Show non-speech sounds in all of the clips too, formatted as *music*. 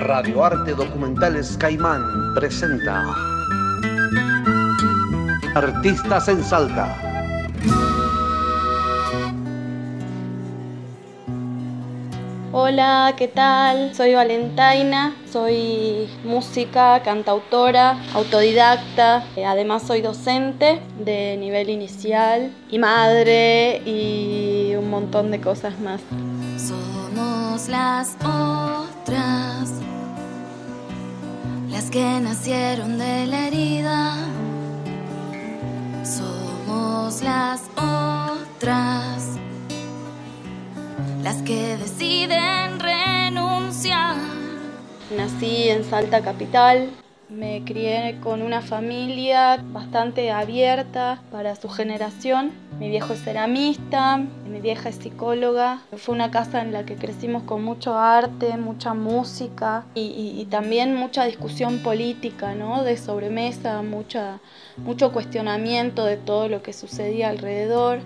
Radio Arte Documentales Caimán presenta Artistas en Salta. Hola, ¿qué tal? Soy Valentaina, soy música, cantautora, autodidacta, además soy docente de nivel inicial y madre y un montón de cosas más. Somos las otras, las que nacieron de la herida. Somos las otras, las que deciden renunciar. Nací en Salta Capital, me crié con una familia bastante abierta para su generación. Mi viejo es ceramista, mi vieja es psicóloga. Fue una casa en la que crecimos con mucho arte, mucha música y, también mucha discusión política, ¿no? De sobremesa, mucho cuestionamiento de todo lo que sucedía alrededor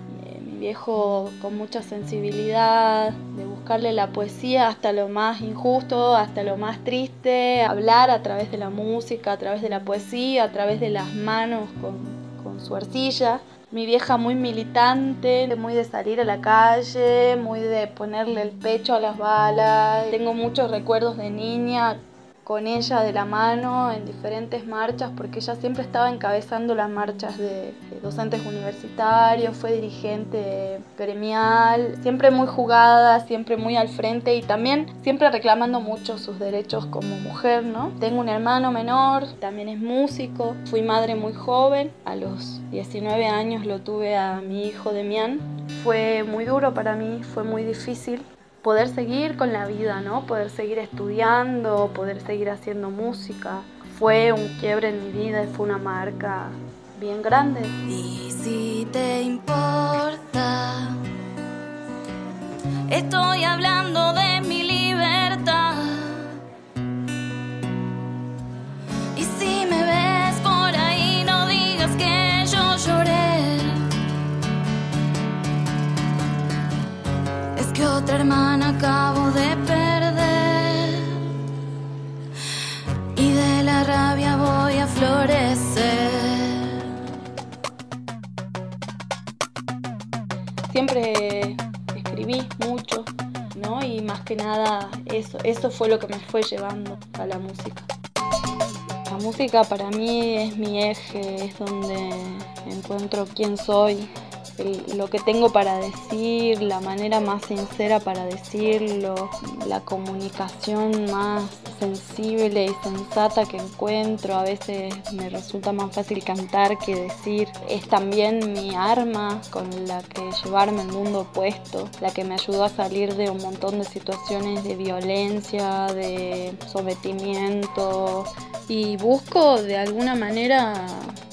viejo con mucha sensibilidad, de buscarle la poesía hasta lo más injusto, hasta lo más triste, hablar a través de la música, a través de la poesía, a través de las manos con su arcilla. Mi vieja muy militante, muy de salir a la calle, muy de ponerle el pecho a las balas. Tengo muchos recuerdos de niña con ella de la mano en diferentes marchas, porque ella siempre estaba encabezando las marchas de, docentes universitarios, fue dirigente gremial, siempre muy jugada, siempre muy al frente y también siempre reclamando mucho sus derechos como mujer, ¿no? Tengo un hermano menor, también es músico, fui madre muy joven, a los 19 años lo tuve a mi hijo Demián. Fue muy duro para mí, fue muy difícil poder seguir con la vida, ¿no? Poder seguir estudiando, poder seguir haciendo música. Fue un quiebre en mi vida y fue una marca bien grande. Y si te importa, estoy hablando eso, fue lo que me fue llevando a la música. La música para mí es mi eje, es donde encuentro quién soy, lo que tengo para decir, la manera más sincera para decirlo, la comunicación más sensible y sensata que encuentro. A veces me resulta más fácil cantar que decir. Es también mi arma con la que llevarme al mundo opuesto, la que me ayudó a salir de un montón de situaciones de violencia, de sometimiento y busco de alguna manera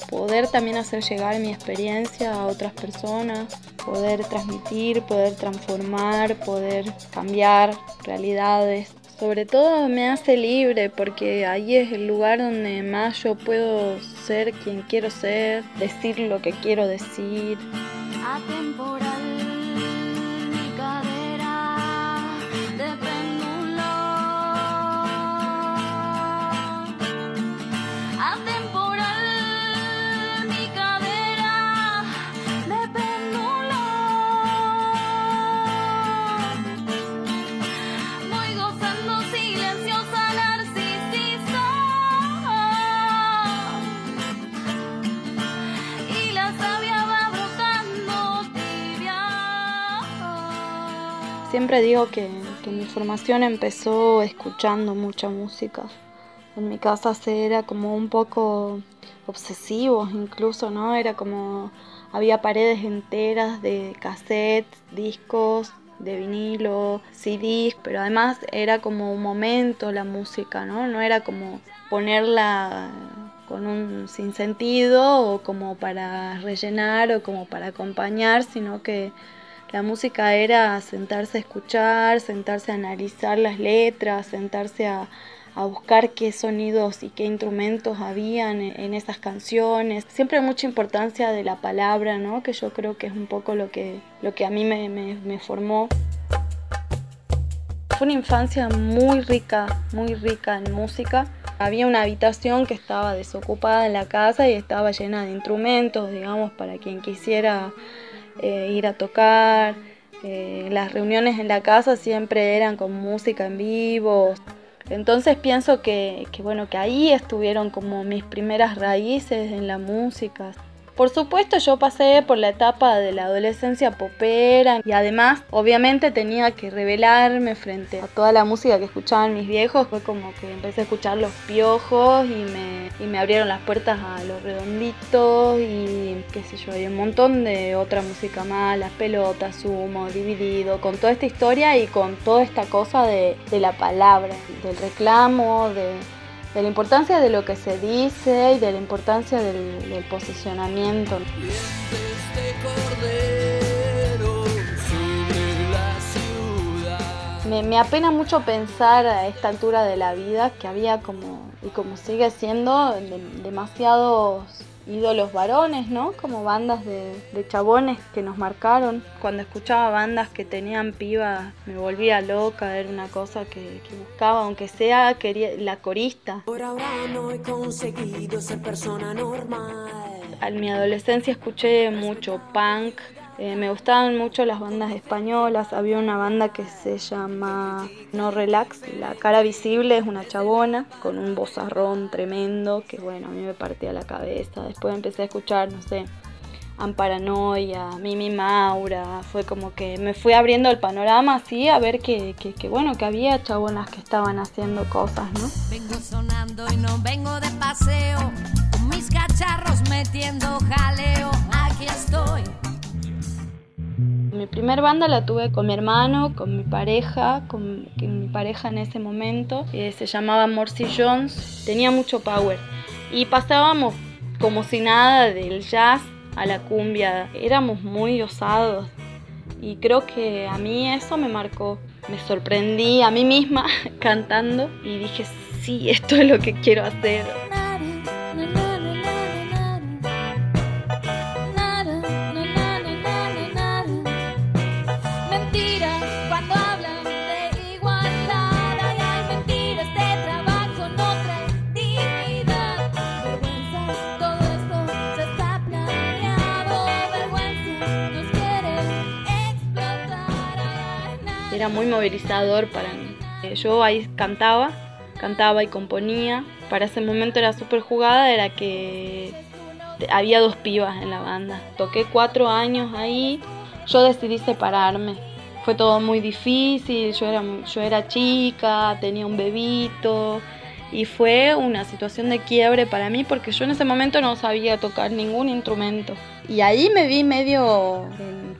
poder también hacer llegar mi experiencia a otras personas, poder transmitir, poder transformar, poder cambiar realidades. Sobre todo me hace libre porque ahí es el lugar donde más yo puedo ser quien quiero ser, decir lo que quiero decir. Siempre digo que, mi formación empezó escuchando mucha música. En mi casa se era como un poco obsesivos incluso, ¿no? Era como había paredes enteras de cassettes, discos, de vinilo, CDs, pero además era como un momento la música, ¿no? No era como ponerla con un sinsentido o como para rellenar o como para acompañar, sino que la música era sentarse a escuchar, sentarse a analizar las letras, sentarse a, buscar qué sonidos y qué instrumentos habían en, esas canciones. Siempre mucha importancia de la palabra, ¿no? Que yo creo que es un poco lo que, lo que a mí me, me formó. Fue una infancia muy rica, muy rica en música. Había una habitación que estaba desocupada en la casa y estaba llena de instrumentos, digamos, para quien quisiera eh, ir a tocar. Eh, las reuniones en la casa siempre eran con música en vivo. Entonces pienso que, que, bueno, que ahí estuvieron como mis primeras raíces en la música. Por supuesto yo pasé por la etapa de la adolescencia popera y además obviamente tenía que revelarme frente a toda la música que escuchaban mis viejos. Fue como que empecé a escuchar los piojos y me, y me abrieron las puertas a los redonditos y qué sé yo, hay un montón de otra música más, las pelotas, sumo, dividido, con toda esta historia y con toda esta cosa de, de la palabra, del reclamo, de de la importancia de lo que se dice y de la importancia del, posicionamiento. Me, me, apena mucho pensar a esta altura de la vida que había como, y como sigue siendo, de, demasiados ídolos varones, ¿no? Como bandas de, de, chabones que nos marcaron. Cuando escuchaba bandas que tenían pibas me volvía loca, era una cosa que, que buscaba, aunque sea quería, la corista. Por ahora no he conseguido ser persona normal. En mi adolescencia escuché mucho punk, eh, me gustaban mucho las bandas españolas. Había una banda que se llama No Relax. La cara visible es una chabona con un bozarrón tremendo que, bueno, a mí me partía la cabeza. Después empecé a escuchar, no sé, Amparanoia, Mimi Maura. Fue como que me fui abriendo el panorama así a ver que, que, que, bueno, que había chabonas que estaban haciendo cosas, ¿no? Vengo sonando y no vengo de paseo. Con mis cacharros metiendo jaleo. Aquí estoy. Mi primer banda la tuve con mi hermano, con mi pareja, con, mi pareja en ese momento. Eh, se llamaba Morsi Jones, tenía mucho power. Y pasábamos como si nada del jazz a la cumbia. Éramos muy osados. Y creo que a mí eso me marcó. Me sorprendí a mí misma *laughs* cantando y dije, sí, esto es lo que quiero hacer. Era muy movilizador para mí. Yo ahí cantaba, cantaba y componía. Para ese momento era súper jugada, era que había dos pibas en la banda. Toqué cuatro años ahí, yo decidí separarme. Fue todo muy difícil, yo era, yo era chica, tenía un bebito y fue una situación de quiebre para mí porque yo en ese momento no sabía tocar ningún instrumento. Y ahí me vi medio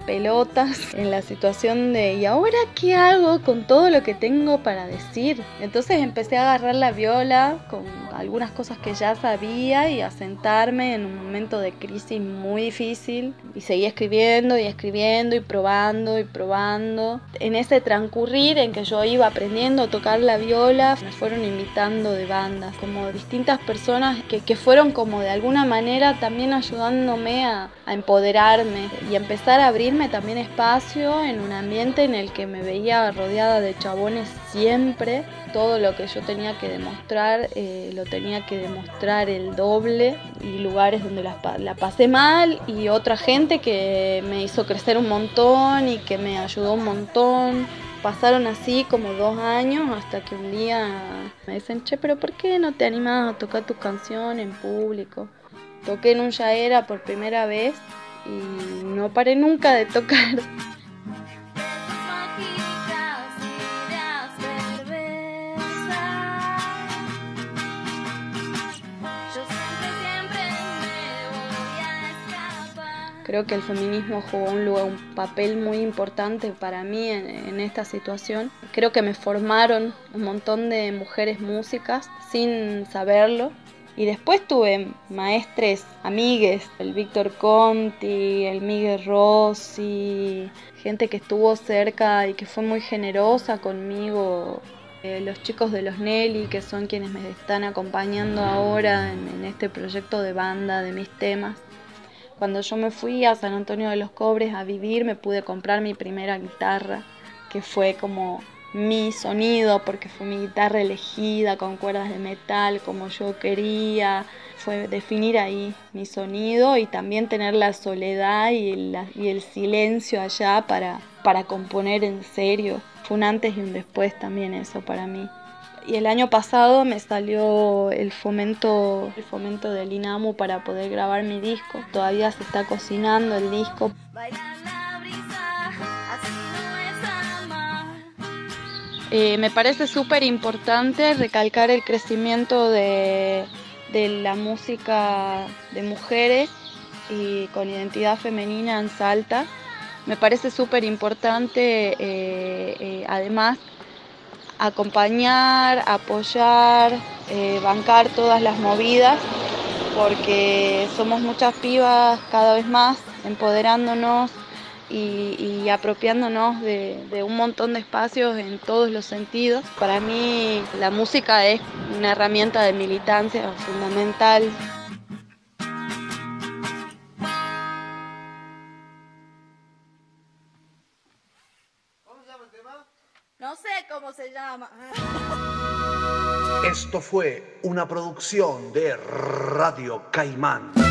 pelotas en la situación de ¿y ahora qué hago con todo lo que tengo para decir? Entonces empecé a agarrar la viola con algunas cosas que ya sabía y a sentarme en un momento de crisis muy difícil y seguí escribiendo y escribiendo y probando y probando. En ese transcurrir en que yo iba aprendiendo a tocar la viola, me fueron invitando de bandas, como distintas personas que, que fueron como de alguna manera también ayudándome a, a empoderarme y empezar a abrirme también espacio en un ambiente en el que me veía rodeada de chabones siempre. Todo lo que yo tenía que demostrar eh, lo tenía que demostrar el doble y lugares donde la, la, pasé mal y otra gente que me hizo crecer un montón y que me ayudó un montón. Pasaron así como dos años hasta que un día me dicen, che, pero ¿por qué no te animas a tocar tu canción en público? Toqué en un Yaera por primera vez y no paré nunca de tocar. Creo que el feminismo jugó un, lugar, un papel muy importante para mí en, en, esta situación. Creo que me formaron un montón de mujeres músicas sin saberlo. Y después tuve maestres, amigues, el Víctor Conti, el Miguel Rossi, gente que estuvo cerca y que fue muy generosa conmigo. Eh, los chicos de los Nelly, que son quienes me están acompañando ahora en, en este proyecto de banda de mis temas. Cuando yo me fui a San Antonio de los Cobres a vivir, me pude comprar mi primera guitarra, que fue como mi sonido, porque fue mi guitarra elegida con cuerdas de metal como yo quería. Fue definir ahí mi sonido y también tener la soledad y, el silencio allá para, para componer en serio. Fue un antes y un después también eso para mí. Y el año pasado me salió el fomento, el fomento del INAMU para poder grabar mi disco. Todavía se está cocinando el disco. Eh, me parece súper importante recalcar el crecimiento de, la música de mujeres y con identidad femenina en Salta. Me parece súper importante, eh, eh, además, acompañar, apoyar, bancar todas las movidas, porque somos muchas pibas cada vez más, empoderándonos, y, apropiándonos de, un montón de espacios en todos los sentidos. Para mí la música es una herramienta de militancia fundamental. No sé cómo se llama. Esto fue una producción de Radio Caimán.